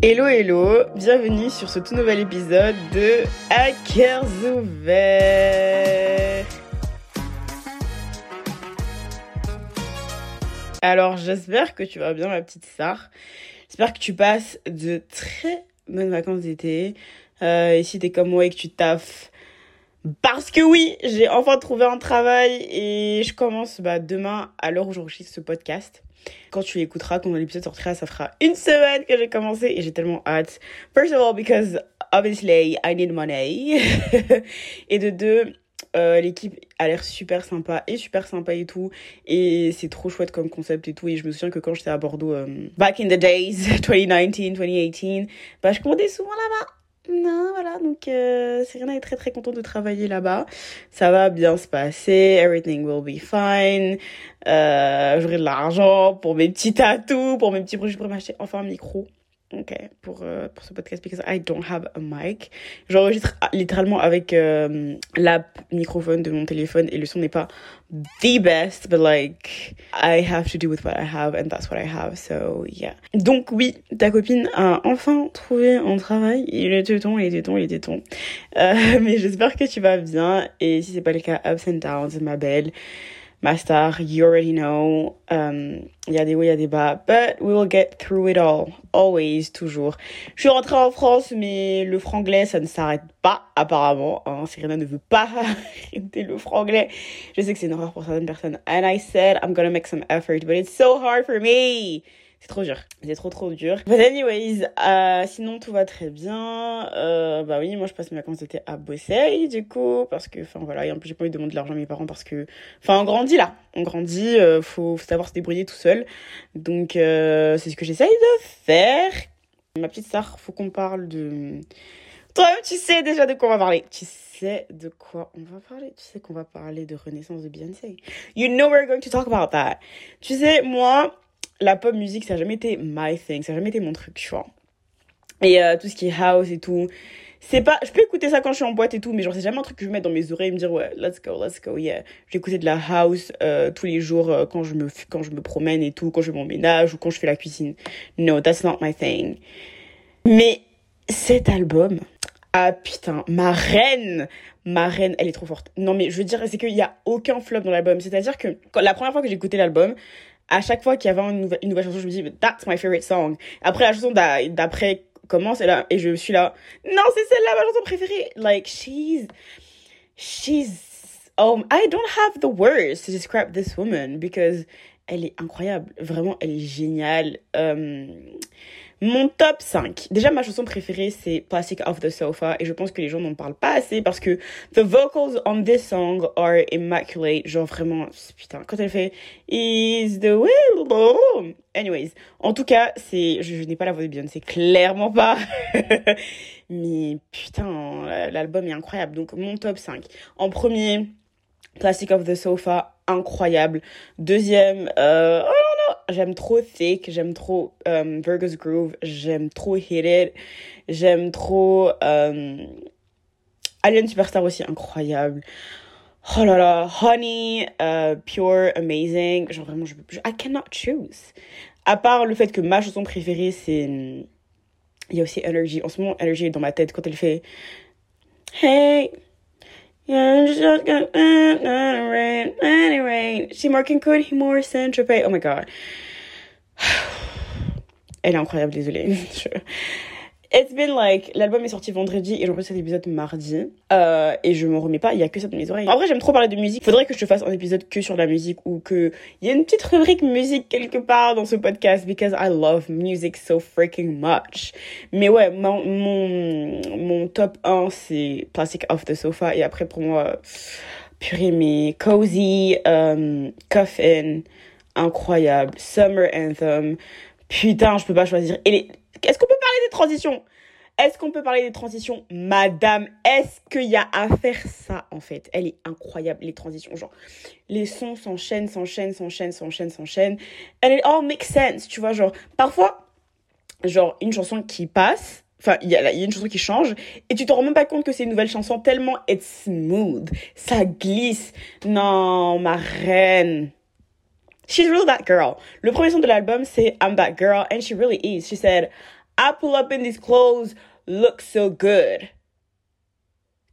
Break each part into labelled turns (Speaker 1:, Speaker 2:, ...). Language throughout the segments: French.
Speaker 1: Hello hello, bienvenue sur ce tout nouvel épisode de Hackers ouverts. Alors j'espère que tu vas bien ma petite Sarah. J'espère que tu passes de très bonnes vacances d'été. Euh, et si t'es comme moi et que tu taffes, parce que oui, j'ai enfin trouvé un travail et je commence bah, demain à l'heure où j'enregistre ce podcast. Quand tu l'écouteras, quand l'épisode sortira, ça fera une semaine que j'ai commencé et j'ai tellement hâte. First of all, because obviously I need money. et de deux, euh, l'équipe a l'air super sympa et super sympa et tout. Et c'est trop chouette comme concept et tout. Et je me souviens que quand j'étais à Bordeaux, euh, back in the days, 2019, 2018, bah, je commandais souvent là-bas. Non, voilà, donc euh, Serena est très très contente de travailler là-bas. Ça va bien se passer, everything will be fine. Euh, J'aurai de l'argent pour mes petits tatous, pour mes petits projets, je pourrais m'acheter enfin un micro. Ok, pour, euh, pour ce podcast, because I don't have a mic. J'enregistre littéralement avec euh, l'app microphone de mon téléphone et le son n'est pas the best, but like, I have to do with what I have and that's what I have, so yeah. Donc oui, ta copine a enfin trouvé un travail. Il était temps, il était temps, il était temps. Euh, mais j'espère que tu vas bien et si c'est pas le cas, ups and downs, ma belle ma star, you already know. Um, il y a des hauts, il y a des bas. But we will get through it all. Always, toujours. Je suis rentrée en France, mais le franglais, ça ne s'arrête pas, apparemment. Hein. Serena ne veut pas arrêter le franglais. Je sais que c'est une horreur pour certaines personnes. And I said, I'm gonna make some effort, but it's so hard for me. C'est trop dur. C'est trop trop dur. But anyways, euh, sinon tout va très bien. Euh, bah oui, moi je passe mes vacances d'été à bosser du coup parce que enfin voilà, et en plus j'ai pas envie de demander de l'argent à mes parents parce que enfin on grandit là. On grandit, euh, faut, savoir se débrouiller tout seul. Donc euh, c'est ce que j'essaye de faire. Ma petite sœur, faut qu'on parle de toi-même, tu sais déjà de quoi on va parler. Tu sais de quoi on va parler. Tu sais qu'on va parler de Renaissance de Beyoncé. You know we're going to talk about that. Tu sais, moi, la pop music, ça n'a jamais été my thing, ça n'a jamais été mon truc, tu vois. Et euh, tout ce qui est house et tout, c'est pas, je peux écouter ça quand je suis en boîte et tout, mais genre c'est jamais un truc que je mets dans mes oreilles et me dire ouais, let's go, let's go, yeah. J'écoutais de la house euh, tous les jours euh, quand je me quand je me promène et tout, quand je fais mon ménage ou quand je fais la cuisine. No, that's not my thing. Mais cet album, ah putain, ma reine, ma reine, elle est trop forte. Non mais je veux dire, c'est qu'il y a aucun flop dans l'album. C'est-à-dire que la première fois que j'ai écouté l'album, à chaque fois qu'il y avait une nouvelle, chanson, je me dis, that's my favorite song. Après, la chanson d'après commence et là, et je suis là, non, c'est celle-là, ma chanson préférée. Like, she's, she's, um, I don't have the words to describe this woman because elle est incroyable. Vraiment, elle est géniale. Um, mon top 5. Déjà, ma chanson préférée, c'est Plastic Off the Sofa. Et je pense que les gens n'en parlent pas assez parce que the vocals on this song are immaculate. Genre vraiment, putain, quand elle fait Is the will. Anyways, en tout cas, c'est, je, n'ai pas la voix de Beyoncé, clairement pas. Mais putain, l'album est incroyable. Donc, mon top 5. En premier, Plastic of the Sofa, incroyable. Deuxième, euh, oh j'aime trop Thick, j'aime trop um, Virgo's Groove, j'aime trop Hit It, j'aime trop um, Alien Superstar aussi, incroyable. Oh là là, Honey, uh, Pure, Amazing, genre vraiment, je, je, I cannot choose. À part le fait que ma chanson préférée, c'est... Il y a aussi Energy. En ce moment, Energy est dans ma tête quand elle fait... Hey, Yeah, just got rain, rain. C'est Martin Code, more Saint-Tropez. Oh my god. Elle est incroyable, désolée. It's been like, l'album est sorti vendredi et j'enregistre cet épisode mardi. Euh, et je me remets pas, il y a que ça dans mes oreilles. En vrai, j'aime trop parler de musique. Faudrait que je te fasse un épisode que sur la musique ou que il y ait une petite rubrique musique quelque part dans ce podcast because I love music so freaking much. Mais ouais, mon, mon, mon top 1 c'est Plastic Off the Sofa et après pour moi, purée mais Cozy, um, Coffin, incroyable, Summer Anthem. Putain, je peux pas choisir. Est-ce qu'on peut parler des transitions? Est-ce qu'on peut parler des transitions? Madame, est-ce qu'il y a à faire ça en fait? Elle est incroyable, les transitions. Genre, les sons s'enchaînent, s'enchaînent, s'enchaînent, s'enchaînent, s'enchaînent. And it all makes sense, tu vois. Genre, parfois, genre, une chanson qui passe, Enfin, il y, a, y a une chanson qui change et tu te rends même pas compte que c'est une nouvelle chanson tellement it's smooth. Ça glisse. Non, ma reine. She's really that girl. Le premier son de l'album, c'est I'm that girl, and she really is. She said, I pull up in these clothes, look so good.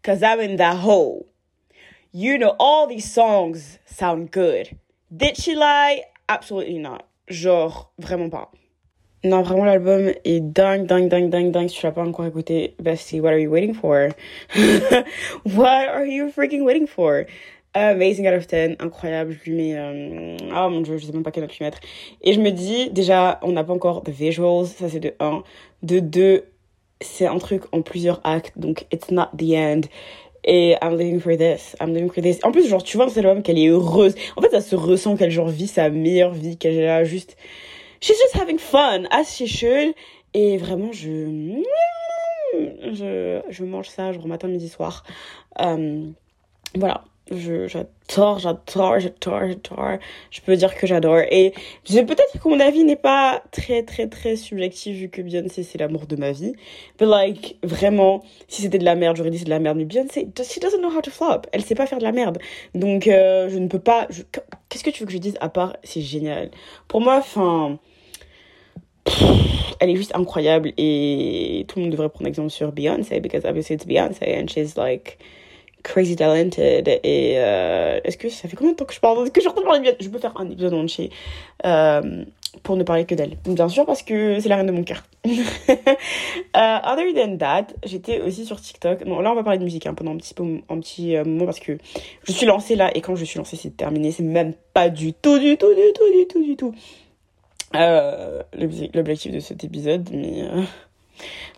Speaker 1: Cause I'm in that hole. You know, all these songs sound good. Did she lie? Absolutely not. Genre, vraiment pas. Non, vraiment, l'album est dingue, dingue, dingue, dingue, dingue. Si tu l'as pas encore écouté, bestie, what are you waiting for? what are you freaking waiting for? Amazing out of 10, incroyable. Je lui mets. Euh... Oh mon dieu, je sais même pas quelle note lui mettre. Et je me dis, déjà, on n'a pas encore de visuals, ça c'est de 1. De 2, c'est un truc en plusieurs actes, donc it's not the end. Et I'm living for this, I'm living for this. En plus, genre, tu vois dans cet album qu'elle est heureuse. En fait, ça se ressent qu'elle, genre, vit sa meilleure vie, qu'elle est là juste she's just having fun as she should et vraiment je je, je mange ça genre matin midi soir euh, voilà j'adore, j'adore, j'adore, j'adore. Je peux dire que j'adore. Et peut-être que mon avis n'est pas très, très, très subjectif vu que Beyoncé, c'est l'amour de ma vie. But like, vraiment, si c'était de la merde, j'aurais dit c'est de la merde. Mais Beyoncé, she doesn't know how to flop. Elle sait pas faire de la merde. Donc, euh, je ne peux pas... Qu'est-ce que tu veux que je dise à part, c'est génial. Pour moi, enfin elle est juste incroyable et tout le monde devrait prendre exemple sur Beyoncé because obviously it's Beyoncé and she's like crazy talented et euh, est-ce que ça fait combien de temps que je parle que je parler de je peux faire un épisode entier euh, pour ne parler que d'elle. Bien sûr parce que c'est la reine de mon cœur. Uh, other than that j'étais aussi sur TikTok. Bon là on va parler de musique hein, pendant un petit, peu, un petit euh, moment parce que je suis lancée là et quand je suis lancée c'est terminé. C'est même pas du tout du tout du tout du tout du tout. Euh, l'objectif de cet épisode, mais euh,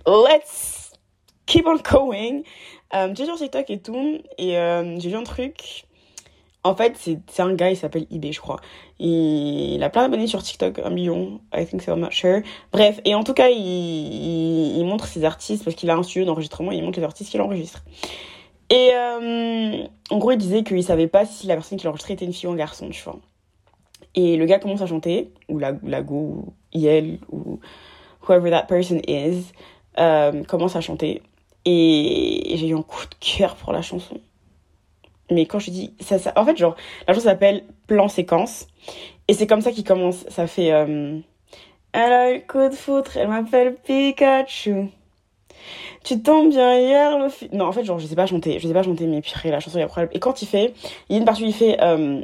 Speaker 1: let's keep on going. Euh, j'ai sur TikTok et tout, et euh, j'ai vu un truc. En fait, c'est un gars, il s'appelle IB, je crois. Il, a plein d'abonnés sur TikTok, un million, I think so, I'm not sure. Bref, et en tout cas, il, montre ses artistes, parce qu'il a un studio d'enregistrement, il montre les artistes qu'il enregistre. Et en gros, il disait qu'il savait pas si la personne qu'il enregistrait était une fille ou un garçon, tu vois. Et le gars commence à chanter, ou la, la go, ou elle, ou whoever that person is, euh, commence à chanter. Et j'ai eu un coup de cœur pour la chanson. Mais quand je dis ça, ça en fait, genre, la chanson s'appelle Plan séquence. Et c'est comme ça qu'il commence. Ça fait. Euh, elle a eu le coup de foutre, elle m'appelle Pikachu. Tu tombes bien hier, le Non, en fait, genre, je sais pas chanter. Je sais pas chanter, mais purée, la chanson, il y a problème. Et quand il fait. Il y a une partie où il fait. Euh,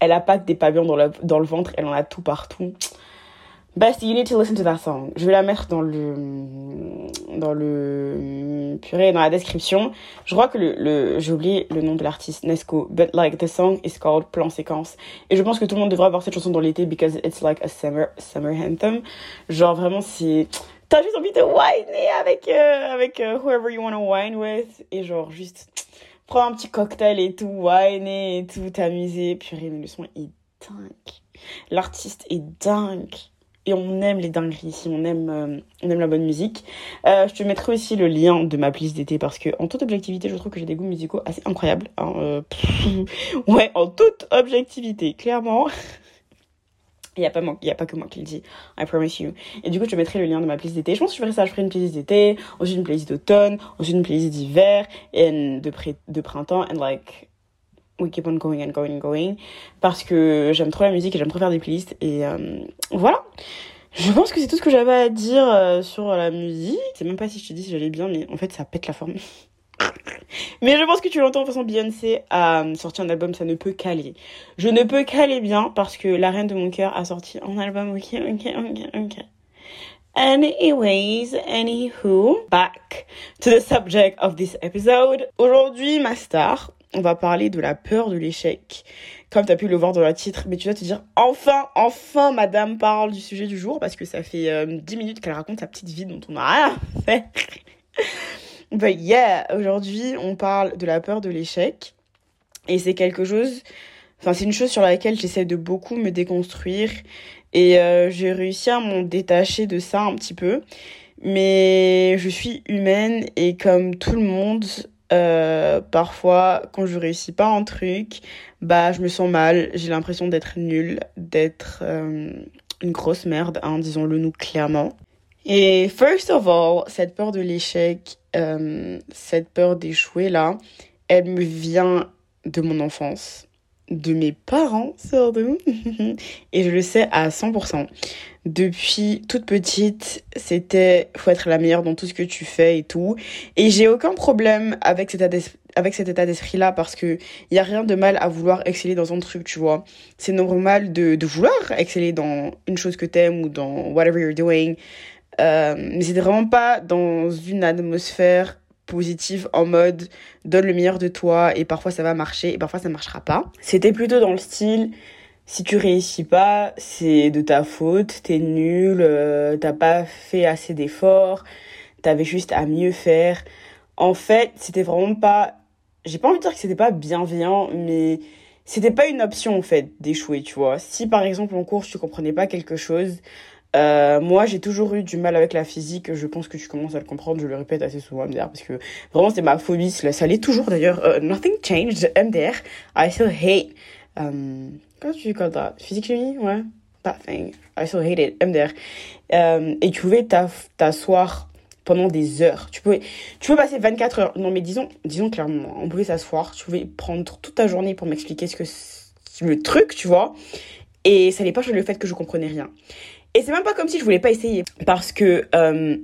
Speaker 1: elle a pas des pavillons dans le, dans le ventre, elle en a tout partout. Best, you need to listen to that song. Je vais la mettre dans le, dans le, purée, dans la description. Je crois que le, le j'ai oublié le nom de l'artiste, Nesco. But like, the song is called Plan Séquence. Et je pense que tout le monde devrait avoir cette chanson dans l'été because it's like a summer, summer anthem. Genre vraiment, c'est, t'as juste envie de whiner avec, euh, avec uh, whoever you want to whine with. Et genre juste, prends un petit cocktail et tout, wine et tout, t'amuser. Purée, mais le son est dingue. L'artiste est dingue. Et on aime les dingueries ici, on aime, euh, on aime la bonne musique. Euh, je te mettrai aussi le lien de ma playlist d'été parce que, en toute objectivité, je trouve que j'ai des goûts musicaux assez incroyables. Hein, euh, ouais, en toute objectivité, clairement. Il n'y a, pas a pas que moi qui le dis, I promise you. Et du coup, je te mettrai le lien de ma playlist d'été. Je pense que je ferai ça, je ferai une playlist d'été, ensuite une playlist d'automne, ensuite une playlist d'hiver, et de, de printemps, and like, we keep on going and going and going. Parce que j'aime trop la musique et j'aime trop faire des playlists, et euh, voilà. Je pense que c'est tout ce que j'avais à dire euh, sur la musique. C'est même pas si je te dis si j'allais bien, mais en fait, ça pète la forme. Mais je pense que tu l'entends toute façon, Beyoncé a sorti un album, ça ne peut caler. Je ne peux caler bien parce que la reine de mon cœur a sorti un album, ok, ok, ok, ok. Anyways, anywho, back to the subject of this episode. Aujourd'hui, ma star, on va parler de la peur de l'échec. Comme tu as pu le voir dans le titre, mais tu vas te dire, enfin, enfin, madame parle du sujet du jour, parce que ça fait euh, 10 minutes qu'elle raconte sa petite vie dont on n'a rien fait. But yeah, aujourd'hui, on parle de la peur de l'échec. Et c'est quelque chose, enfin, c'est une chose sur laquelle j'essaie de beaucoup me déconstruire. Et euh, j'ai réussi à m'en détacher de ça un petit peu. Mais je suis humaine et comme tout le monde, euh, parfois, quand je réussis pas un truc, bah, je me sens mal. J'ai l'impression d'être nulle, d'être euh, une grosse merde, hein, disons-le nous clairement. Et first of all, cette peur de l'échec, euh, cette peur d'échouer là, elle me vient de mon enfance. De mes parents surtout et je le sais à 100%. Depuis toute petite, c'était faut être la meilleure dans tout ce que tu fais et tout. Et j'ai aucun problème avec cet état avec cet état d'esprit là parce que il y a rien de mal à vouloir exceller dans un truc, tu vois. C'est normal de, de vouloir exceller dans une chose que t'aimes ou dans whatever you're doing. Euh, mais c'était vraiment pas dans une atmosphère en mode donne le meilleur de toi et parfois ça va marcher et parfois ça marchera pas. C'était plutôt dans le style si tu réussis pas, c'est de ta faute, t'es nul, euh, t'as pas fait assez d'efforts, t'avais juste à mieux faire. En fait, c'était vraiment pas j'ai pas envie de dire que c'était pas bienveillant, mais c'était pas une option en fait d'échouer, tu vois. Si par exemple en cours tu comprenais pas quelque chose, euh, moi, j'ai toujours eu du mal avec la physique. Je pense que tu commences à le comprendre. Je le répète assez souvent, MDR, parce que vraiment, c'est ma phobie. Ça l'est toujours d'ailleurs. Uh, nothing changed, MDR. I still hate. Um, comment tu dis ça Physique chimie? Ouais. That thing. I still hate it, MDR. Um, et tu pouvais t'asseoir pendant des heures. Tu pouvais, tu peux passer 24 heures. Non, mais disons, disons clairement, on pouvait s'asseoir. Tu pouvais prendre toute ta journée pour m'expliquer ce que le truc, tu vois. Et ça n'est pas le fait que je comprenais rien. Et c'est même pas comme si je voulais pas essayer. Parce que, euh,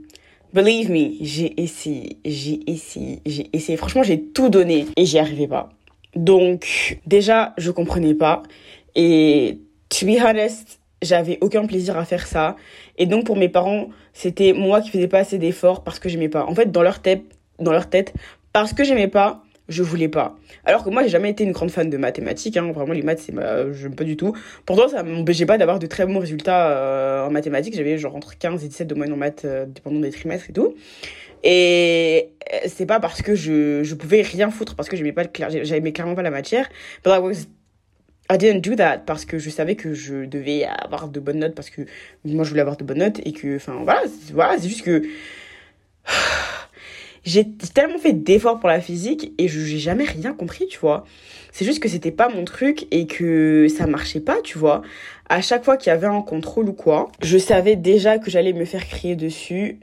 Speaker 1: believe me, j'ai essayé, j'ai essayé, j'ai essayé. Franchement, j'ai tout donné et j'y arrivais pas. Donc, déjà, je comprenais pas. Et, to be honest, j'avais aucun plaisir à faire ça. Et donc, pour mes parents, c'était moi qui faisais pas assez d'efforts parce que j'aimais pas. En fait, dans leur tête, dans leur tête, parce que j'aimais pas, je voulais pas. Alors que moi, j'ai jamais été une grande fan de mathématiques. Hein. Vraiment, les maths, c'est ma... j'aime pas du tout. Pourtant, ça m'empêchait pas d'avoir de très bons résultats euh, en mathématiques. J'avais genre entre 15 et 17 de moyenne en maths, euh, dépendant des trimestres et tout. Et euh, c'est pas parce que je, je pouvais rien foutre, parce que j'aimais pas le j'aimais clairement pas la matière. But I was I didn't do that parce que je savais que je devais avoir de bonnes notes parce que moi je voulais avoir de bonnes notes et que enfin voilà, voilà, c'est juste que j'ai tellement fait d'efforts pour la physique et je j'ai jamais rien compris, tu vois. C'est juste que c'était pas mon truc et que ça marchait pas, tu vois. À chaque fois qu'il y avait un contrôle ou quoi, je savais déjà que j'allais me faire crier dessus.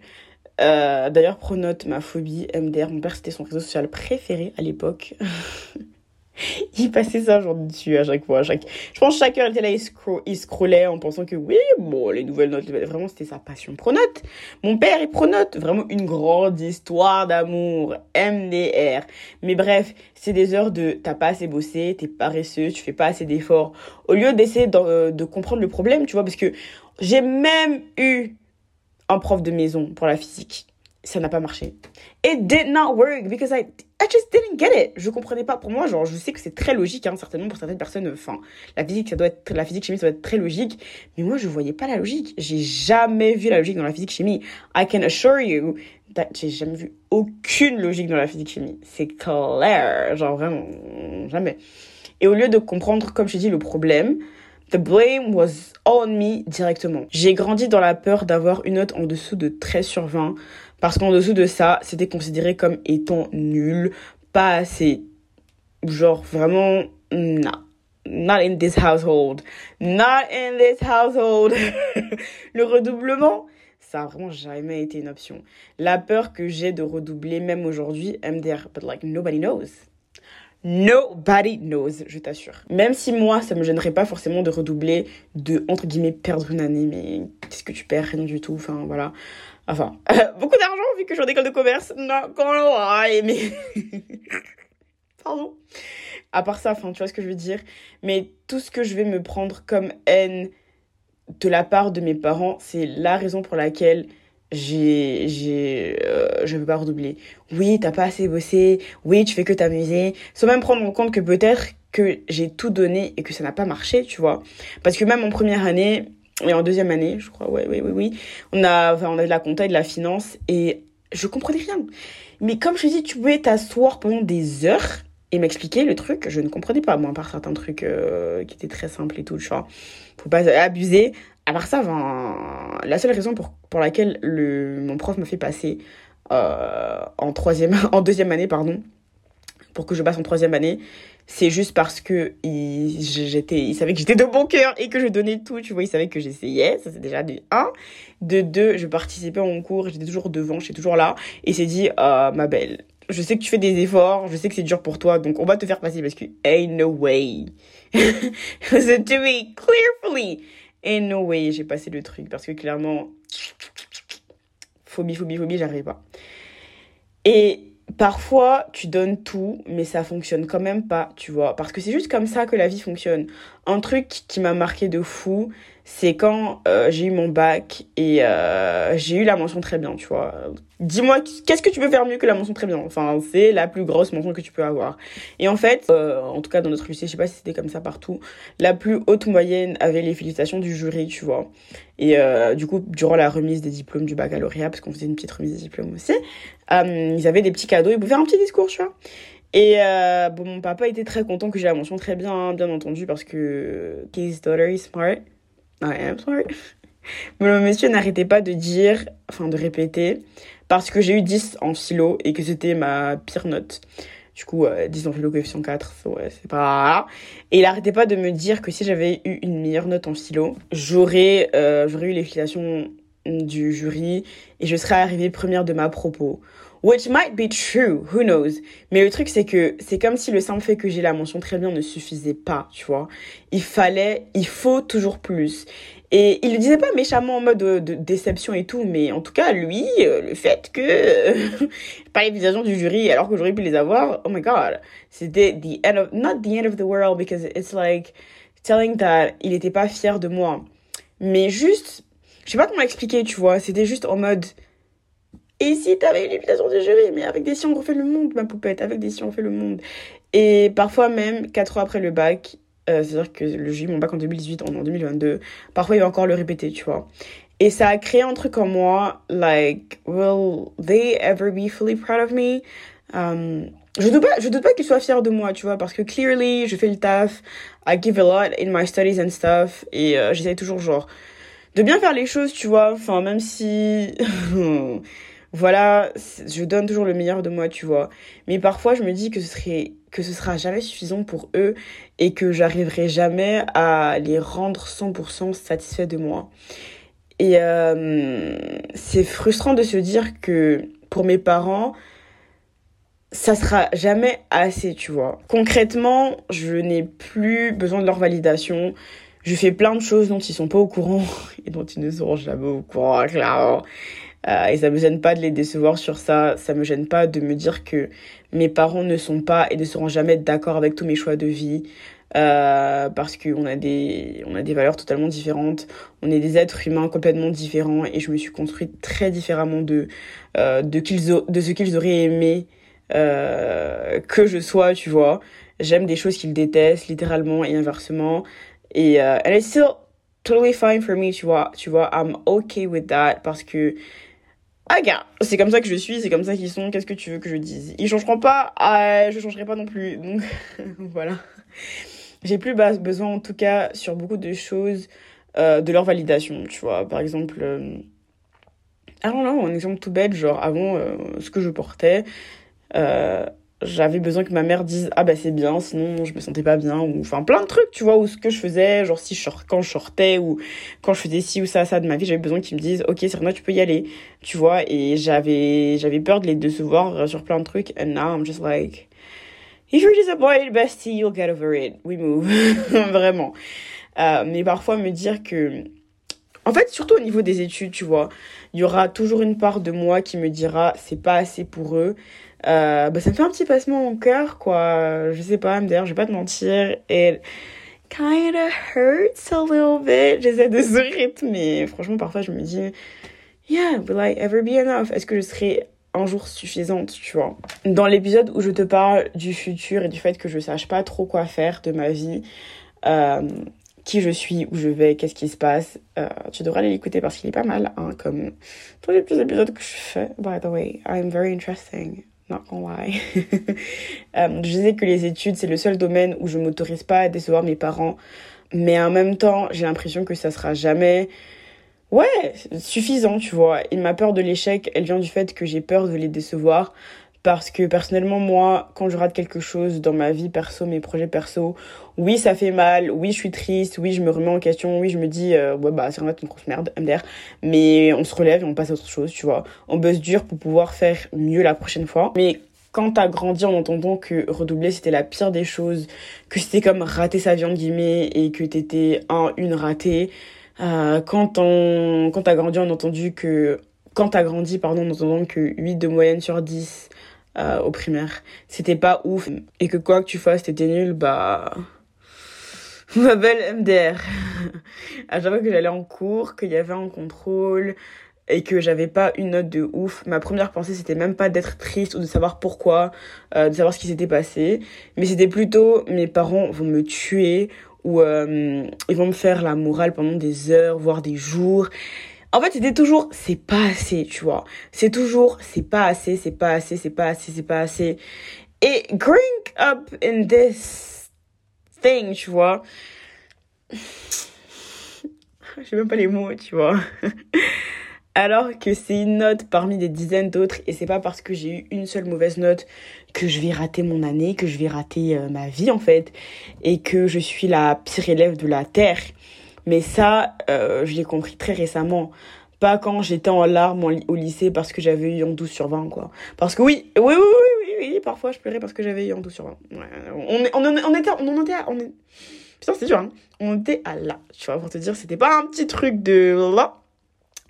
Speaker 1: Euh, D'ailleurs, Pronote, ma phobie, MDR, mon père c'était son réseau social préféré à l'époque. il passait ça genre dessus à chaque fois. Chaque... Je pense que chacun était là, il, il scrollait en pensant que oui, bon, les nouvelles notes, vraiment c'était sa passion. Pronote. Mon père est pronote. Vraiment une grande histoire d'amour. MDR. Mais bref, c'est des heures de t'as pas assez bossé, t'es paresseux, tu fais pas assez d'efforts. Au lieu d'essayer de, euh, de comprendre le problème, tu vois, parce que j'ai même eu un prof de maison pour la physique ça n'a pas marché. It did not work because I, I just didn't get it. Je comprenais pas. Pour moi, genre, je sais que c'est très logique, hein, certainement pour certaines personnes. Enfin, la physique, ça doit être, la physique chimie, ça doit être très logique. Mais moi, je voyais pas la logique. J'ai jamais vu la logique dans la physique chimie. I can assure you that j'ai jamais vu aucune logique dans la physique chimie. C'est clair. Genre, vraiment, jamais. Et au lieu de comprendre, comme je dis, le problème, The blame was on me directement. J'ai grandi dans la peur d'avoir une note en dessous de 13 sur 20 parce qu'en dessous de ça, c'était considéré comme étant nul, pas assez. Genre vraiment, non. Not in this household. Not in this household. le redoublement, ça a vraiment jamais été une option. La peur que j'ai de redoubler, même aujourd'hui, MDR, but like nobody knows. Nobody knows, je t'assure. Même si moi, ça me gênerait pas forcément de redoubler, de, entre guillemets, perdre une année, mais qu'est-ce que tu perds? Rien du tout, enfin voilà. Enfin, beaucoup d'argent vu que je suis en école de commerce. Non, quand mais... Pardon. À part ça, enfin, tu vois ce que je veux dire. Mais tout ce que je vais me prendre comme haine de la part de mes parents, c'est la raison pour laquelle j'ai j'ai euh, je veux pas redoubler oui t'as pas assez bossé oui tu fais que t'amuser sans même prendre en compte que peut-être que j'ai tout donné et que ça n'a pas marché tu vois parce que même en première année et en deuxième année, je crois, ouais, oui, oui, oui, on a, enfin, on a de la compta et de la finance et je comprenais rien. Mais comme je te dis, tu pouvais t'asseoir pendant des heures et m'expliquer le truc, je ne comprenais pas, moi, à part certains trucs euh, qui étaient très simples et tout, tu vois. Faut pas abuser. À part ça, la seule raison pour, pour laquelle le, mon prof me fait passer euh, en troisième, en deuxième année, pardon, pour que je passe en troisième année, c'est juste parce que il, j'étais, il savait que j'étais de bon cœur et que je donnais tout, tu vois, il savait que j'essayais, ça c'est déjà de 1. De 2, je participais en cours, j'étais toujours devant, j'étais toujours là, et s'est dit, euh, ma belle, je sais que tu fais des efforts, je sais que c'est dur pour toi, donc on va te faire passer parce que ain't no way. Listen to me clearly. Ain't no way, j'ai passé le truc parce que clairement, phobie, phobie, phobie, j'arrive pas. Et parfois, tu donnes tout, mais ça fonctionne quand même pas, tu vois. Parce que c'est juste comme ça que la vie fonctionne. Un truc qui m'a marqué de fou, c'est quand euh, j'ai eu mon bac et euh, j'ai eu la mention très bien, tu vois. Dis-moi, qu'est-ce que tu peux faire mieux que la mention très bien? Enfin, c'est la plus grosse mention que tu peux avoir. Et en fait, euh, en tout cas dans notre lycée, je sais pas si c'était comme ça partout, la plus haute moyenne avait les félicitations du jury, tu vois. Et du coup, durant la remise des diplômes du baccalauréat, parce qu'on faisait une petite remise des diplômes aussi, ils avaient des petits cadeaux, ils pouvaient faire un petit discours, tu vois. Et bon, mon papa était très content que j'ai la mention très bien, bien entendu, parce que his daughter is smart. I am sorry. Mais le monsieur n'arrêtait pas de dire, enfin de répéter, parce que j'ai eu 10 en philo et que c'était ma pire note. Du coup, 10 en philo, coefficient 4, ouais, c'est pas... Et il arrêtait pas de me dire que si j'avais eu une meilleure note en philo, j'aurais euh, eu les filiations du jury et je serais arrivée première de ma propos. Which might be true, who knows? Mais le truc, c'est que c'est comme si le simple fait que j'ai la mention très bien ne suffisait pas, tu vois. Il fallait, il faut toujours plus. Et il le disait pas méchamment en mode de, déception et tout, mais en tout cas, lui, euh, le fait que pas les visages du jury alors que j'aurais pu les avoir, oh my god, c'était the end of, not the end of the world because it's like telling that il était pas fier de moi. Mais juste, je sais pas comment expliquer, tu vois, c'était juste en mode, et si t'avais l'invitation du jury, mais avec des si on refait le monde, ma poupette, avec des si on fait le monde. Et parfois même, 4 ans après le bac, euh, c'est-à-dire que j'ai eu mon bac en 2018, en 2022, parfois il va encore le répéter, tu vois. Et ça a créé un truc en moi, like, will they ever be fully proud of me? Um, je doute pas, je doute pas qu'ils soient fiers de moi, tu vois, parce que clearly, je fais le taf, I give a lot in my studies and stuff, et euh, j'essaie toujours, genre, de bien faire les choses, tu vois, enfin, même si voilà, je donne toujours le meilleur de moi, tu vois. Mais parfois, je me dis que ce serait que ce sera jamais suffisant pour eux et que j'arriverai jamais à les rendre 100% satisfaits de moi. Et euh, c'est frustrant de se dire que pour mes parents, ça sera jamais assez, tu vois. Concrètement, je n'ai plus besoin de leur validation. Je fais plein de choses dont ils sont pas au courant et dont ils ne seront jamais au courant, clairement. Euh, et ça me gêne pas de les décevoir sur ça. Ça me gêne pas de me dire que mes parents ne sont pas et ne seront jamais d'accord avec tous mes choix de vie. Euh, parce qu'on a des on a des valeurs totalement différentes on est des êtres humains complètement différents et je me suis construite très différemment de euh, de ce qu'ils auraient aimé que je sois tu vois j'aime des choses qu'ils détestent littéralement et inversement et and it's still totally fine for me tu vois tu vois I'm okay with that parce que ah gars, c'est comme ça que je suis, c'est comme ça qu'ils sont, qu'est-ce que tu veux que je dise? Ils changeront pas, ah, je changerai pas non plus. Donc voilà. J'ai plus besoin en tout cas sur beaucoup de choses euh, de leur validation, tu vois. Par exemple, euh... ah non, non, un exemple tout bête, genre avant euh, ce que je portais, euh, j'avais besoin que ma mère dise ah bah c'est bien sinon je me sentais pas bien ou enfin plein de trucs tu vois ou ce que je faisais genre si je quand je sortais ou quand je faisais ci ou ça ça de ma vie j'avais besoin qu'ils me disent ok Serena tu peux y aller tu vois et j'avais j'avais peur de les décevoir sur plein de trucs and now I'm just like if you're disappointed bestie you'll get over it we move vraiment. Euh, mais parfois me dire que en fait, surtout au niveau des études, tu vois, il y aura toujours une part de moi qui me dira c'est pas assez pour eux. Euh, bah, ça me fait un petit passement au cœur, quoi. Je sais pas, d'ailleurs, je vais pas te mentir. It kinda hurts a little bit. J'essaie de sourire, mais franchement, parfois, je me dis, yeah, will I ever be enough? Est-ce que je serai un jour suffisante, tu vois? Dans l'épisode où je te parle du futur et du fait que je sache pas trop quoi faire de ma vie, euh, qui je suis, où je vais, qu'est-ce qui se passe. Euh, tu devrais aller l'écouter parce qu'il est pas mal, hein, comme tous les petits épisodes que je fais. By the way, I'm very interesting. Not gonna lie. euh, je disais que les études, c'est le seul domaine où je m'autorise pas à décevoir mes parents. Mais en même temps, j'ai l'impression que ça sera jamais, ouais, suffisant, tu vois. Et ma peur de l'échec, elle vient du fait que j'ai peur de les décevoir parce que personnellement moi quand je rate quelque chose dans ma vie perso mes projets perso oui ça fait mal oui je suis triste oui je me remets en question oui je me dis euh, ouais bah c'est vraiment une grosse merde MDR mais on se relève et on passe à autre chose tu vois. On bosse dur pour pouvoir faire mieux la prochaine fois. Mais quand t'as grandi en entendant que redoubler c'était la pire des choses, que c'était comme rater sa vie en guillemets et que t'étais un, une ratée, euh, quand on, quand t'as grandi en entendu que, quand t'as grandi, pardon, en entendant que 8 de moyenne sur 10, euh, au primaire, c'était pas ouf, et que quoi que tu fasses, t'étais nul, bah, ma belle MDR. à chaque fois que j'allais en cours, qu'il y avait un contrôle, et que j'avais pas une note de ouf, ma première pensée c'était même pas d'être triste ou de savoir pourquoi, euh, de savoir ce qui s'était passé, mais c'était plutôt mes parents vont me tuer ou euh, ils vont me faire la morale pendant des heures, voire des jours. En fait, c'était toujours c'est pas assez, tu vois. C'est toujours c'est pas assez, c'est pas assez, c'est pas assez, c'est pas assez. Et growing up in this thing, tu vois. J'ai même pas les mots, tu vois. alors que c'est une note parmi des dizaines d'autres et c'est pas parce que j'ai eu une seule mauvaise note que je vais rater mon année, que je vais rater euh, ma vie en fait et que je suis la pire élève de la terre. Mais ça, euh, je l'ai compris très récemment. Pas quand j'étais en larmes au lycée parce que j'avais eu en 12 sur 20 quoi. Parce que oui, oui, oui, oui, oui, oui parfois je pleurais parce que j'avais eu en 12 sur 20. on, on, était, on était, on est... Putain c'est dur hein. On était à là, tu vois, pour te dire, c'était pas un petit truc de là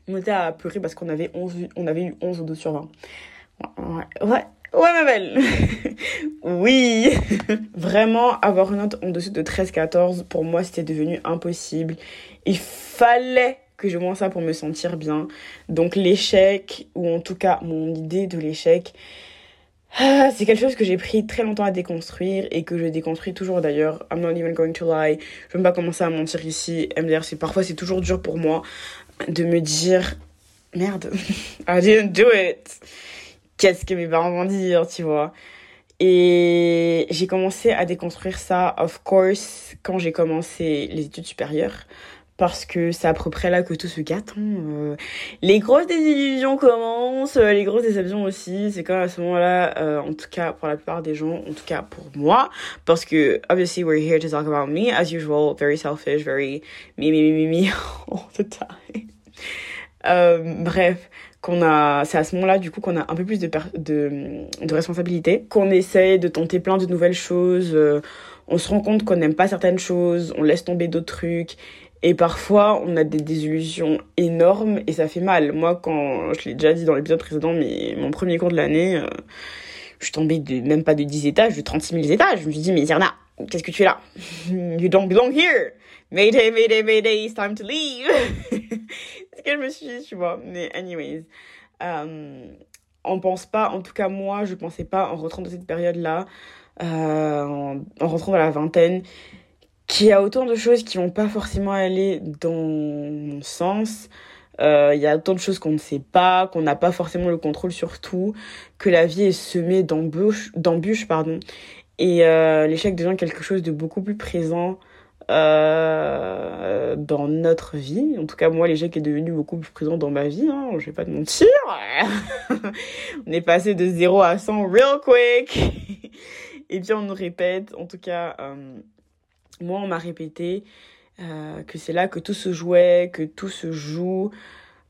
Speaker 1: on était à pleurer parce qu'on avait, 11, on avait eu 11 ou 12 sur 20. Ouais, ouais, ouais ma belle Oui Vraiment, avoir une note en dessous de 13-14, pour moi, c'était devenu impossible. Il fallait que je vois ça pour me sentir bien. Donc l'échec, ou en tout cas mon idée de l'échec, ah, c'est quelque chose que j'ai pris très longtemps à déconstruire et que je déconstruis toujours d'ailleurs. I'm not even going to lie. Je ne vais pas commencer à mentir ici. MDR, c'est parfois c'est toujours dur pour moi de me dire merde, I didn't do it. Qu'est-ce que mes parents vont dire, tu vois. Et j'ai commencé à déconstruire ça, of course, quand j'ai commencé les études supérieures parce que c'est à peu près là que tout se gâte. Hein. Euh, les grosses désillusions commencent, euh, les grosses déceptions aussi. C'est quand à ce moment-là, euh, en tout cas pour la plupart des gens, en tout cas pour moi, parce que obviously we're here to talk about me as usual, very selfish, very me me me me me all the time. bref, qu'on a, c'est à ce moment-là du coup qu'on a un peu plus de de, responsabilité, qu'on essaie de tenter plein de nouvelles choses. on se rend compte qu'on n'aime pas certaines choses, on laisse tomber d'autres trucs et parfois, on a des désillusions énormes et ça fait mal. Moi, quand je l'ai déjà dit dans l'épisode précédent, mais mon premier cours de l'année, euh, je suis tombée de même pas de 10 étages, de 36 000 étages. Je me suis dit, mais Zerna, qu'est-ce que tu fais là? You don't belong here. Mayday, mayday, mayday, it's time to leave. Que je me suis dit, tu vois. Mais anyways, euh, on pense pas, en tout cas moi, je pensais pas en rentrant dans cette période-là, euh, en, en rentrant dans la vingtaine, qu'il y a autant de choses qui vont pas forcément aller dans mon sens. Euh, il y a autant de choses qu'on ne sait pas, qu'on n'a pas forcément le contrôle sur tout, que la vie est semée d'embûches, d'embûches pardon. Et euh, l'échec devient quelque chose de beaucoup plus présent euh, dans notre vie. En tout cas, moi, l'échec est devenu beaucoup plus présent dans ma vie. Hein, je vais pas te mentir. on est passé de 0 à 100 real quick. Et puis on nous répète, en tout cas moi, on m'a répété euh, que c'est là que tout se jouait, que tout se joue.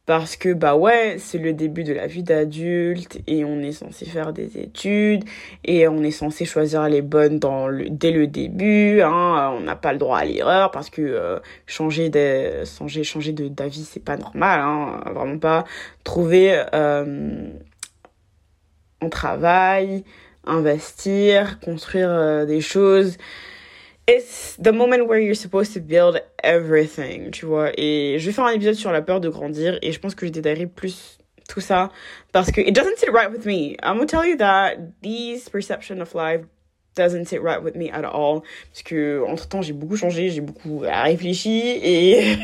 Speaker 1: Parce que, bah ouais, c'est le début de la vie d'adulte et on est censé faire des études et on est censé choisir les bonnes dans le, dès le début. Hein, on n'a pas le droit à l'erreur parce que euh, changer de, changer, changer de, d'avis, c'est pas normal. Hein, vraiment pas. Trouver euh, un travail, investir, construire euh, des choses it's the moment where you're supposed to build everything, tu vois. Et je vais faire un épisode sur la peur de grandir et je pense que je détaillerai plus tout ça parce que it doesn't sit right with me. I'm gonna tell you that this perception of life doesn't sit right with me at all parce que entre temps j'ai beaucoup changé, j'ai beaucoup réfléchi et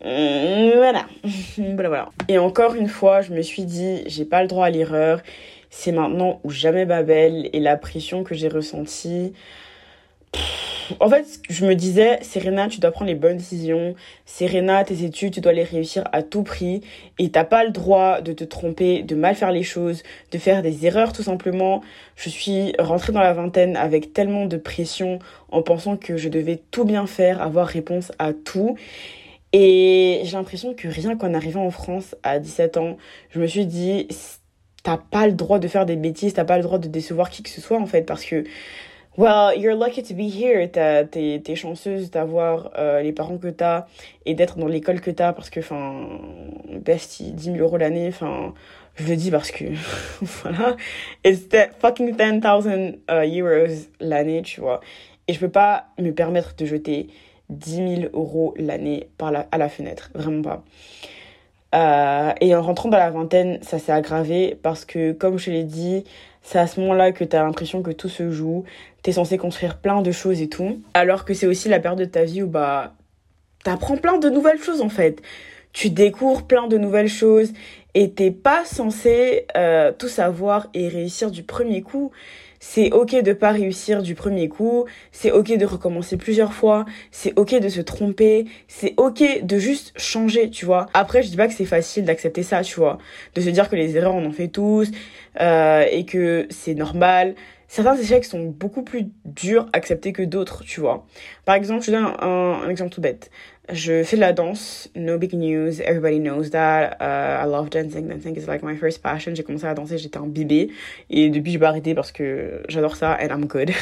Speaker 1: voilà. voilà voilà. Et encore une fois, je me suis dit j'ai pas le droit à l'erreur. C'est maintenant ou jamais Babel et la pression que j'ai ressentie en fait, je me disais, Serena, tu dois prendre les bonnes décisions. Serena, tes études, tu dois les réussir à tout prix. Et t'as pas le droit de te tromper, de mal faire les choses, de faire des erreurs tout simplement. Je suis rentrée dans la vingtaine avec tellement de pression en pensant que je devais tout bien faire, avoir réponse à tout. Et j'ai l'impression que rien qu'en arrivant en France à 17 ans, je me suis dit, t'as pas le droit de faire des bêtises, t'as pas le droit de décevoir qui que ce soit en fait parce que Well, you're lucky to be here. T'es, t'es chanceuse d'avoir euh, les parents que t'as et d'être dans l'école que t'as parce que, enfin, best 10 000 euros l'année, enfin, je le dis parce que, voilà, it's fucking 10,000 uh, euros l'année, tu vois. Et je peux pas me permettre de jeter 10 000 euros l'année la, à la fenêtre, vraiment pas. Euh, et en rentrant dans la vingtaine, ça s'est aggravé parce que, comme je l'ai dit, c'est à ce moment-là que tu as l'impression que tout se joue. Tu es censé construire plein de choses et tout. Alors que c'est aussi la période de ta vie où bah t'apprends plein de nouvelles choses en fait. Tu découvres plein de nouvelles choses et t'es pas censé euh, tout savoir et réussir du premier coup. C'est ok de pas réussir du premier coup, c'est ok de recommencer plusieurs fois, c'est ok de se tromper, c'est ok de juste changer, tu vois. Après, je dis pas que c'est facile d'accepter ça, tu vois, de se dire que les erreurs on en fait tous euh, et que c'est normal. Certains échecs sont beaucoup plus durs à accepter que d'autres, tu vois. Par exemple, je donne un, exemple tout bête je fais de la danse, no big news, everybody knows that. Uh, I love dancing, dancing is like my first passion. J'ai commencé à danser, j'étais un bébé. Et depuis, j'ai pas arrêté parce que j'adore ça and I'm good.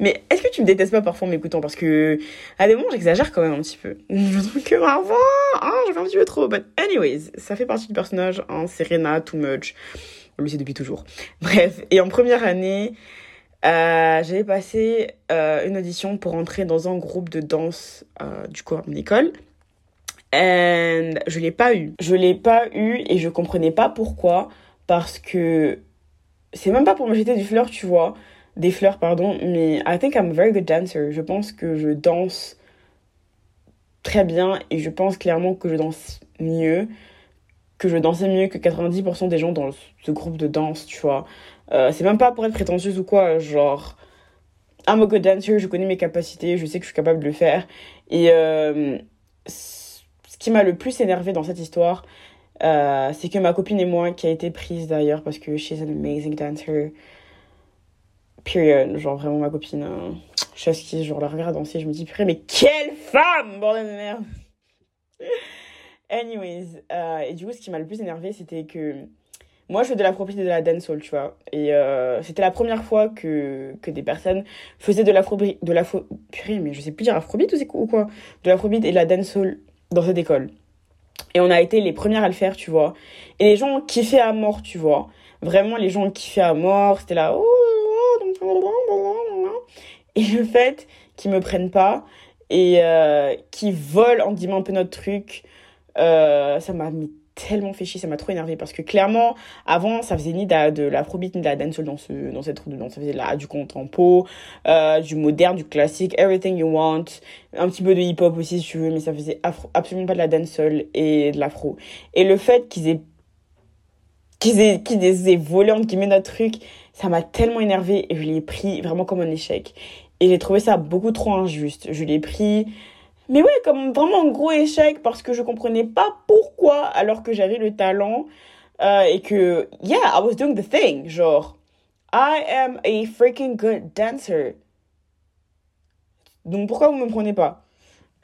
Speaker 1: Mais est-ce que tu me détestes pas parfois en m'écoutant? Parce que à des moments, j'exagère quand même un petit peu. Je trouve que avant, hein, je fais un petit peu trop. But anyways, ça fait partie du personnage, hein, Serena, too much. Lui, c'est depuis toujours. Bref, et en première année, euh, j'avais passé euh, une audition pour entrer dans un groupe de danse euh, du coup à mon école. Et je l'ai pas eu. Je l'ai pas eu et je comprenais pas pourquoi. Parce que c'est même pas pour me jeter du fleur, tu vois. Des fleurs, pardon. Mais I think I'm a very good dancer. Je pense que je danse très bien et je pense clairement que je danse mieux. Que je dansais mieux que 90% des gens dans ce groupe de danse, tu vois. Euh, c'est même pas pour être prétentieuse ou quoi, genre, I'm a good dancer, je connais mes capacités, je sais que je suis capable de le faire. Et euh, ce qui m'a le plus énervé dans cette histoire, euh, c'est que ma copine et moi, qui a été prise d'ailleurs parce que she's an amazing dancer, period, genre vraiment ma copine, euh, chose qui, genre, la regarde danser, je me dis, purée, mais quelle femme, bordel de merde! Anyways, et du coup, ce qui m'a le plus énervé, c'était que moi, je fais de l'afrobeat et de la dancehall, tu vois. Et euh, c'était la première fois que, que des personnes faisaient de l'afrobeat, de l'afro... Purée, mais je sais plus dire afrobeat ou, quoi De l'afrobeat et de la dancehall dans cette école. Et on a été les premières à le faire, tu vois. Et les gens kiffaient à mort, tu vois. Vraiment, les gens kiffaient à mort. C'était là... Oh, et le fait qu'ils me prennent pas et euh, qu'ils volent en disant un peu notre truc, euh, ça m'a tellement fait chier, ça m'a trop énervé parce que clairement, avant, ça faisait ni de, de l'afrobeat ni de la dancehall dans, ce, dans cette troupe de danse. Ça faisait là, du contempo, euh, du moderne, du classique, everything you want, un petit peu de hip-hop aussi si tu veux, mais ça faisait absolument pas de la dancehall et de l'afro. Et le fait qu'ils aient qu'ils aient, qu'ils aient volé entre guillemets notre truc, ça m'a tellement énervé et je l'ai pris vraiment comme un échec. Et j'ai trouvé ça beaucoup trop injuste. Je l'ai pris mais ouais, comme vraiment un gros échec parce que je comprenais pas pourquoi alors que j'avais le talent euh, et que, yeah, I was doing the thing. Genre, I am a freaking good dancer. Donc pourquoi vous me prenez pas?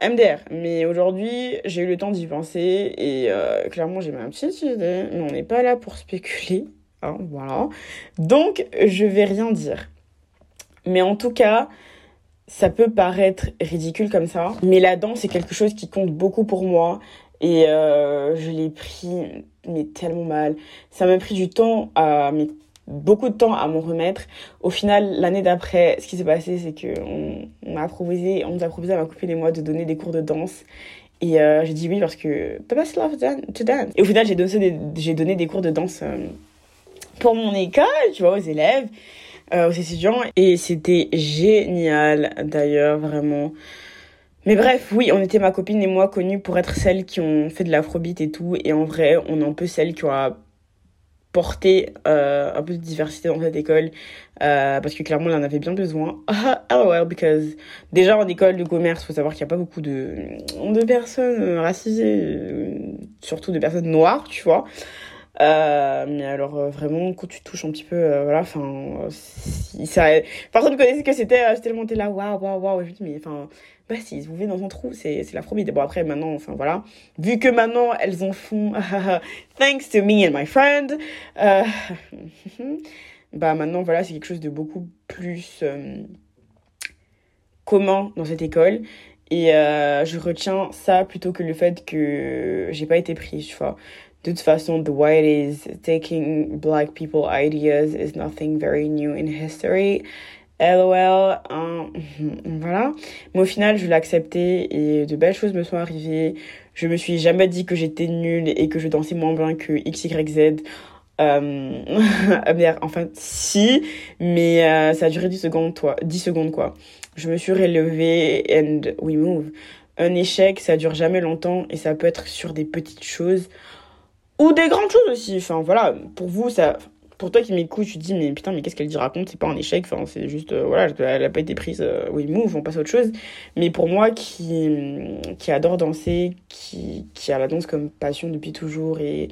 Speaker 1: MDR. Mais aujourd'hui, j'ai eu le temps d'y penser et euh, clairement, j'ai ma petite idée. Mais on n'est pas là pour spéculer. Hein, voilà. Donc, je vais rien dire. Mais en tout cas, ça peut paraître ridicule comme ça, mais la danse c'est quelque chose qui compte beaucoup pour moi et euh, je l'ai pris mais tellement mal. Ça m'a pris du temps mais beaucoup de temps à m'en remettre. Au final, l'année d'après, ce qui s'est passé, c'est que on, m'a proposé, on nous a proposé à ma copine et moi de donner des cours de danse. Et euh, j'ai dit oui parce que Papa's love to dance. Et au final, j'ai donné des, j'ai donné des cours de danse euh, pour mon école, tu vois, aux élèves. Euh, aux étudiants et c'était génial d'ailleurs vraiment. Mais bref, oui, on était ma copine et moi connues pour être celles qui ont fait de l'afrobeat et tout et en vrai, on est un peu celles qui ont apporté euh, un peu de diversité dans cette école euh, parce que clairement on en avait bien besoin. Ah well, because déjà en école de commerce, faut savoir qu'il n'y a pas beaucoup de, de personnes racisées, surtout de personnes noires, tu vois. Euh, mais alors euh, vraiment quand tu touches un petit peu euh, voilà enfin ça personne connaissait que c'était j'étais tellement là waouh waouh waouh je dis mais enfin bah si, vous vivez dans un trou, c'est l'afrobeat. Bon, après, maintenant, enfin voilà. Vu que maintenant, elles en font, thanks to me and my friend, bah maintenant, voilà, c'est quelque chose de beaucoup plus commun dans cette école. Et euh, je retiens ça plutôt que le fait que j'ai pas été prise, tu vois. De toute façon, the it is, taking black people ideas is nothing very new in history. LOL, hein, voilà. Mais au final, je l'ai accepté et de belles choses me sont arrivées. Je me suis jamais dit que j'étais nulle et que je dansais moins bien que XYZ. Euh... enfin, si, mais euh, ça a duré 10 secondes, toi, 10 secondes, quoi. Je me suis relevée and we move. Un échec, ça dure jamais longtemps et ça peut être sur des petites choses ou des grandes choses aussi. Enfin, voilà, pour vous, ça, pour toi qui m'écoutes, tu te dis, mais putain, mais qu'est-ce qu'elle dit raconte? C'est pas un échec, enfin, c'est juste, euh, voilà, elle a pas été prise, oui, move, on passe à autre chose. Mais pour moi qui, qui adore danser, qui, qui a la danse comme passion depuis toujours et,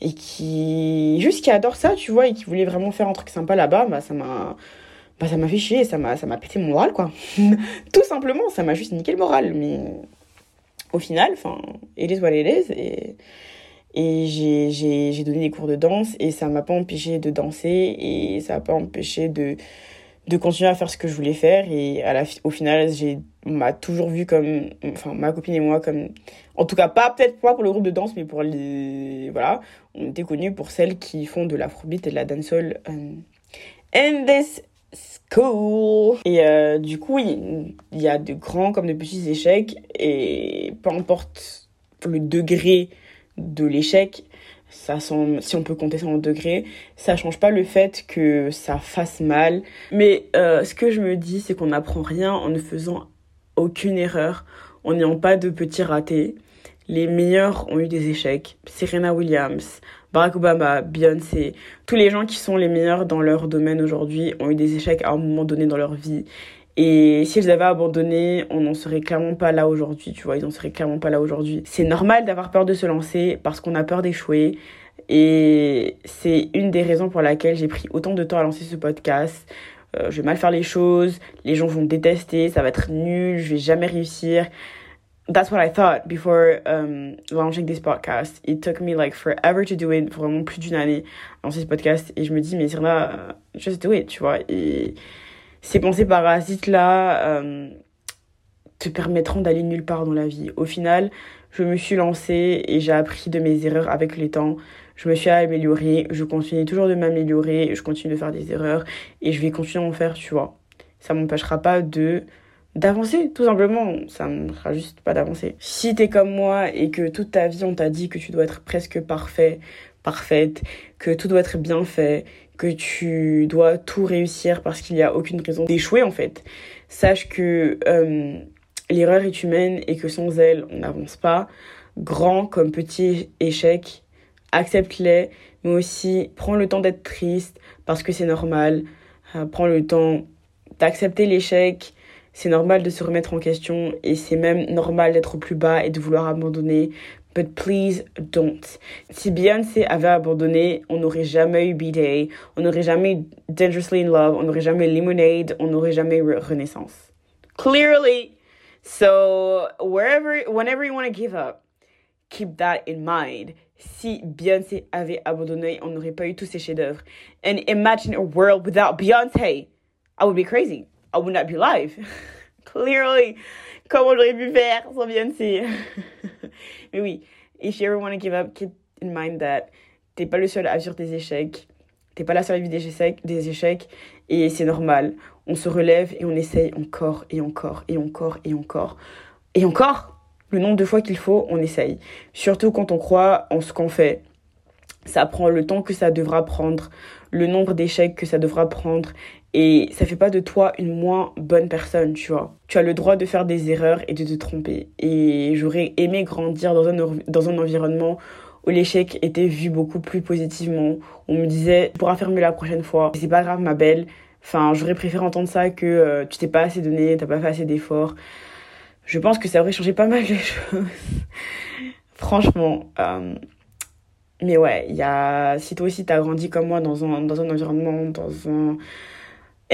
Speaker 1: et qui, juste qui adore ça, tu vois, et qui voulait vraiment faire un truc sympa là-bas, bah, ça m'a, bah, ça m'a fait chier, ça m'a, ça m'a pété mon moral, quoi. Tout simplement, ça m'a juste niqué le moral, mais au final, enfin, it is what it is, et, et j'ai donné des cours de danse et ça m'a pas empêché de danser et ça m'a pas empêché de, de continuer à faire ce que je voulais faire. Et à la, au final, on m'a toujours vu comme, enfin, ma copine et moi comme, en tout cas, pas peut-être pas pour le groupe de danse, mais pour les, voilà, on était connus pour celles qui font de l'afrobeat et de la dancehall. Um, and this school. Et euh, du coup, il y a de grands comme de petits échecs et peu importe le degré de l'échec, ça si on peut compter ça en degrés, ça change pas le fait que ça fasse mal. Mais euh, ce que je me dis, c'est qu'on n'apprend rien en ne faisant aucune erreur, en n'ayant pas de petits ratés. Les meilleurs ont eu des échecs. Serena Williams, Barack Obama, Beyoncé, tous les gens qui sont les meilleurs dans leur domaine aujourd'hui ont eu des échecs à un moment donné dans leur vie. Et si elles avaient abandonné, on n'en serait clairement pas là aujourd'hui, tu vois, ils n'en seraient clairement pas là aujourd'hui. C'est normal d'avoir peur de se lancer parce qu'on a peur d'échouer. Et c'est une des raisons pour laquelle j'ai pris autant de temps à lancer ce podcast. Euh, je vais mal faire les choses, les gens vont détester, ça va être nul, je vais jamais réussir. That's what I thought before um, launching this podcast. It took me like forever to do it, vraiment plus d'une année lancer ce podcast. Et je me dis, mais Sirna, just do it, tu vois. Et ces pensées parasites là euh, te permettront d'aller nulle part dans la vie. Au final, je me suis lancée et j'ai appris de mes erreurs avec les temps. Je me suis améliorée, je continue toujours de m'améliorer, je continue de faire des erreurs et je vais continuer à en faire, tu vois. Ça m'empêchera pas de d'avancer tout simplement ça me fera juste pas d'avancer si t'es comme moi et que toute ta vie on t'a dit que tu dois être presque parfait parfaite que tout doit être bien fait que tu dois tout réussir parce qu'il n'y a aucune raison d'échouer en fait. Sache que euh, l'erreur est humaine et que sans elle, on n'avance pas. Grand comme petit échec, accepte-les, mais aussi prends le temps d'être triste parce que c'est normal. Euh, prends le temps d'accepter l'échec. C'est normal de se remettre en question et c'est même normal d'être au plus bas et de vouloir abandonner But please don't. Si Beyoncé avait abandonné, on n'aurait jamais eu B-Day, on n'aurait jamais eu Dangerously in Love, on n'aurait jamais eu Lemonade, on n'aurait jamais eu Renaissance. Clearly. So, wherever, whenever you want to give up, keep that in mind. Si Beyoncé avait abandonné, on n'aurait pas eu tous ces chefs-d'œuvre. And imagine a world without Beyoncé. I would be crazy. I would not be alive. Clearly. Comment j'aurais pu faire sans Beyoncé Mais oui, if you ever want to give up, keep in mind that t'es pas le seul à vivre des échecs. T'es pas la seule à vivre des des échecs et c'est normal. On se relève et on essaye encore et encore et encore et encore. Et encore, le nombre de fois qu'il faut, on essaye. Surtout quand on croit en ce qu'on fait. Ça prend le temps que ça devra prendre, le nombre d'échecs que ça devra prendre et ça fait pas de toi une moins bonne personne, tu vois. Tu as le droit de faire des erreurs et de te tromper. Et j'aurais aimé grandir dans un, dans un environnement où l'échec était vu beaucoup plus positivement. On me disait, tu pourras faire mieux la prochaine fois. C'est pas grave, ma belle. Enfin, j'aurais préféré entendre ça que euh, tu t'es pas assez donné, t'as pas fait assez d'efforts. Je pense que ça aurait changé pas mal les choses. Franchement. Euh, mais ouais, y a, si toi aussi t'as grandi comme moi dans un, dans un environnement, dans un,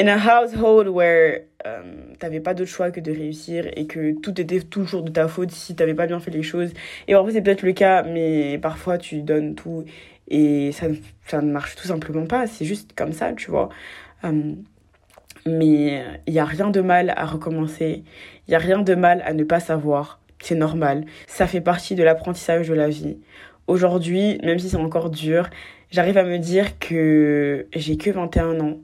Speaker 1: in a household where euh, t'avais pas d'autre choix que de réussir et que tout était toujours de ta faute si t'avais pas bien fait les choses. Et parfois c'est peut-être le cas, mais parfois tu donnes tout et ça, ça ne marche tout simplement pas. C'est juste comme ça, tu vois. Euh, mais il n'y a rien de mal à recommencer. Il n'y a rien de mal à ne pas savoir. C'est normal. Ça fait partie de l'apprentissage de la vie. Aujourd'hui, même si c'est encore dur, j'arrive à me dire que j'ai que 21 ans.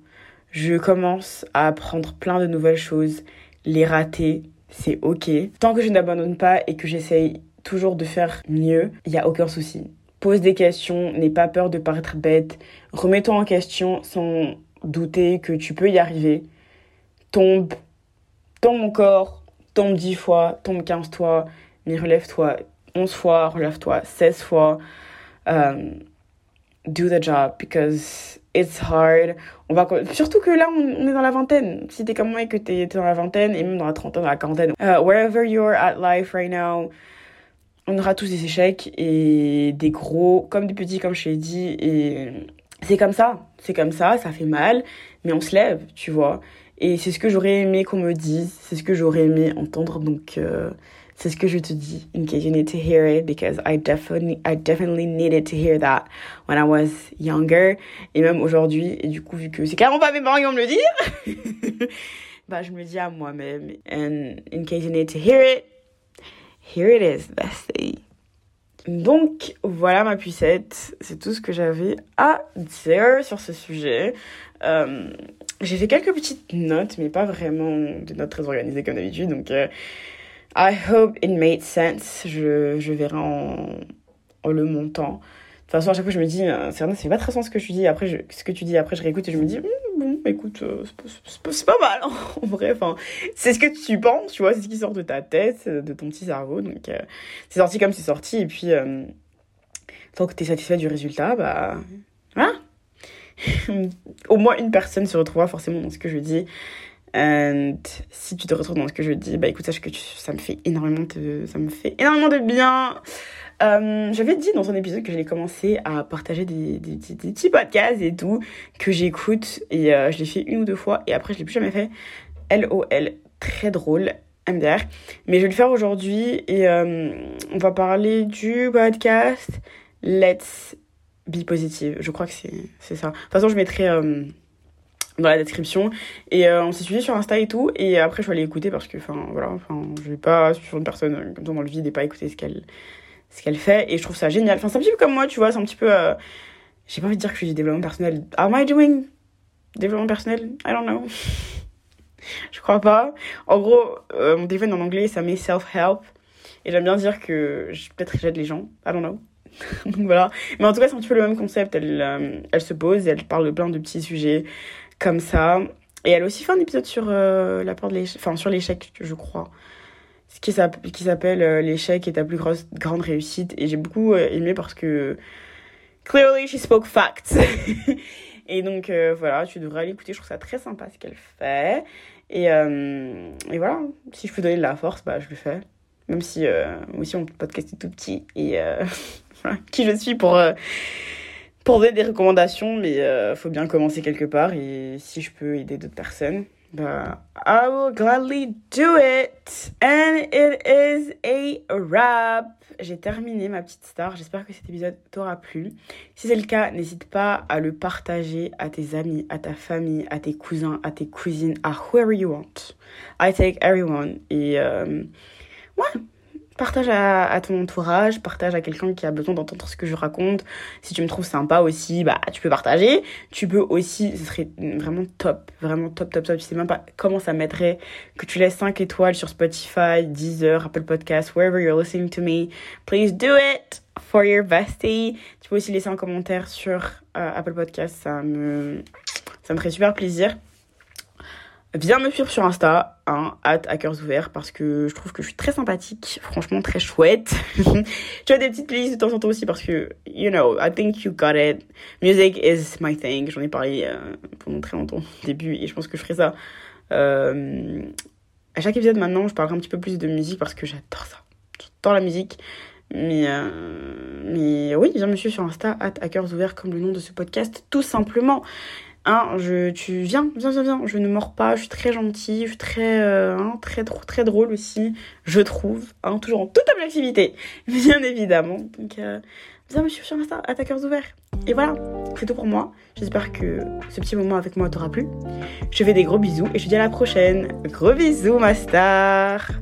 Speaker 1: Je commence à apprendre plein de nouvelles choses. Les rater, c'est ok. Tant que je n'abandonne pas et que j'essaye toujours de faire mieux, il n'y a aucun souci. Pose des questions, n'aie pas peur de paraître bête. Remets-toi en question sans douter que tu peux y arriver. Tombe, tombe encore, tombe 10 fois, tombe 15 fois, mais relève-toi 11 fois, relève-toi 16 fois. Um, do the job because it's hard. On va surtout que là on est dans la vingtaine. Si t'es comme moi et que t'es dans la vingtaine et même dans la trentaine, dans la quarantaine, uh, wherever you're at life right now, on aura tous des échecs et des gros comme des petits comme je l'ai dit et c'est comme ça, c'est comme ça, ça fait mal, mais on se lève, tu vois. Et c'est ce que j'aurais aimé qu'on me dise, c'est ce que j'aurais aimé entendre, donc euh, c'est ce que je te dis. In case you need to hear it, because I definitely, I definitely needed to hear that when I was younger, et même aujourd'hui. Et du coup, vu que c'est carrément pas mes parents qui vont me le dire, bah je me le dis à moi-même. And in case you need to hear it, here it is, bestie. Donc voilà ma pucette, c'est tout ce que j'avais à dire sur ce sujet. Euh, j'ai fait quelques petites notes, mais pas vraiment des notes très organisées comme d'habitude. Donc euh, I hope it made sense. Je, je verrai en, en le montant toute façon, à chaque fois, je me dis, euh, c'est c'est pas très sens ce que tu dis. Après, je, ce que tu dis, après, je réécoute et je me dis, hum, bon, écoute, euh, c'est pas, mal, hein, en vrai. Enfin, c'est ce que tu penses, tu vois, c'est ce qui sort de ta tête, de ton petit cerveau. Donc, euh, c'est sorti comme c'est sorti. Et puis, tant que t'es satisfait du résultat, bah, voilà. Au moins une personne se retrouvera forcément dans ce que je dis. Et si tu te retrouves dans ce que je dis, bah écoute, sache que ça me fait énormément de, ça me fait énormément de bien. Euh, J'avais dit dans un épisode que j'allais commencer à partager des, petits podcasts et tout que j'écoute et euh, je l'ai fait une ou deux fois et après je l'ai plus jamais fait. LOL, très drôle, MDR. Mais je vais le faire aujourd'hui et euh, on va parler du podcast Let's Be Positive. Je crois que c'est ça. De toute façon, je mettrai euh, dans la description et euh, on s'est suivi sur Insta et tout et après je vais aller écouter parce que enfin voilà enfin je vais pas suivre une personne comme ça dans le vide et pas écouter ce qu'elle ce qu'elle fait et je trouve ça génial. Enfin, c'est un petit peu comme moi, tu vois, c'est un petit peu. Euh, j'ai pas envie de dire que je suis du développement personnel. Am I doing développement personnel? I don't know. je crois pas. En gros, euh, mon téléphone en anglais, ça met self-help. Et j'aime bien dire que peut-être j'aide les gens. I don't know. Donc voilà. Mais en tout cas, c'est un petit peu le même concept. Elle, euh, elle se pose et elle parle de plein de petits sujets comme ça. Et elle a aussi fait un épisode sur la part de l'échec, enfin sur l'échec, je crois qui s'appelle euh, L'échec est ta plus grosse, grande réussite. Et j'ai beaucoup euh, aimé parce que clearly she spoke facts. et donc euh, voilà, tu devrais aller écouter. Je trouve ça très sympa ce qu'elle fait. Et, et voilà, si je peux donner de la force, bah, je le fais. Même si moi aussi mon podcast est tout petit. Et voilà, qui je suis pour pour donner des recommandations, mais il faut bien commencer quelque part. Et si je peux aider d'autres personnes, But I will gladly do it. And it is a wrap. J'ai terminé ma petite star. J'espère que cet épisode t'aura plu. Si c'est le cas, n'hésite pas à le partager à tes amis, à ta famille, à tes cousins, à tes cousines, à whoever you want. I take everyone. Et euh, ouais, Partage à, ton entourage, partage à quelqu'un qui a besoin d'entendre ce que je raconte. Si tu me trouves sympa aussi, bah tu peux partager. Tu peux aussi, ce serait vraiment top, vraiment top, top, top. Tu sais même pas comment ça m'aiderait que tu laisses 5 étoiles sur Spotify, Deezer, Apple Podcast, wherever you're listening to me. Please do it for your bestie. Tu peux aussi laisser un commentaire sur euh, Apple Podcast, ça me, ça me ferait super plaisir. Viens me suivre sur Insta, hein, at ouverts, parce que je trouve que je suis très sympathique, franchement très chouette. tu as des petites playlists de temps en temps aussi parce que, you know, I think you got it. Music is my thing. J'en ai parlé euh, pendant très longtemps au début et je pense que je ferai ça. Euh, à chaque épisode maintenant, je parlerai un petit peu plus de musique parce que j'adore ça. J'adore la musique. Mais, euh, mais oui, viens me suivre sur Insta, at ouverts, comme le nom de ce podcast, tout simplement. Hein, je, tu viens, viens, viens, viens. Je ne mords pas, je suis très gentille, je suis très, euh, hein, très, très drôle aussi, je trouve. Hein, toujours en toute objectivité, bien évidemment. Donc, euh, viens me suivre sur Insta, à ta cœurs ouverts. Et voilà, c'est tout pour moi. J'espère que ce petit moment avec moi t'aura plu. Je fais des gros bisous et je te dis à la prochaine. Gros bisous, ma star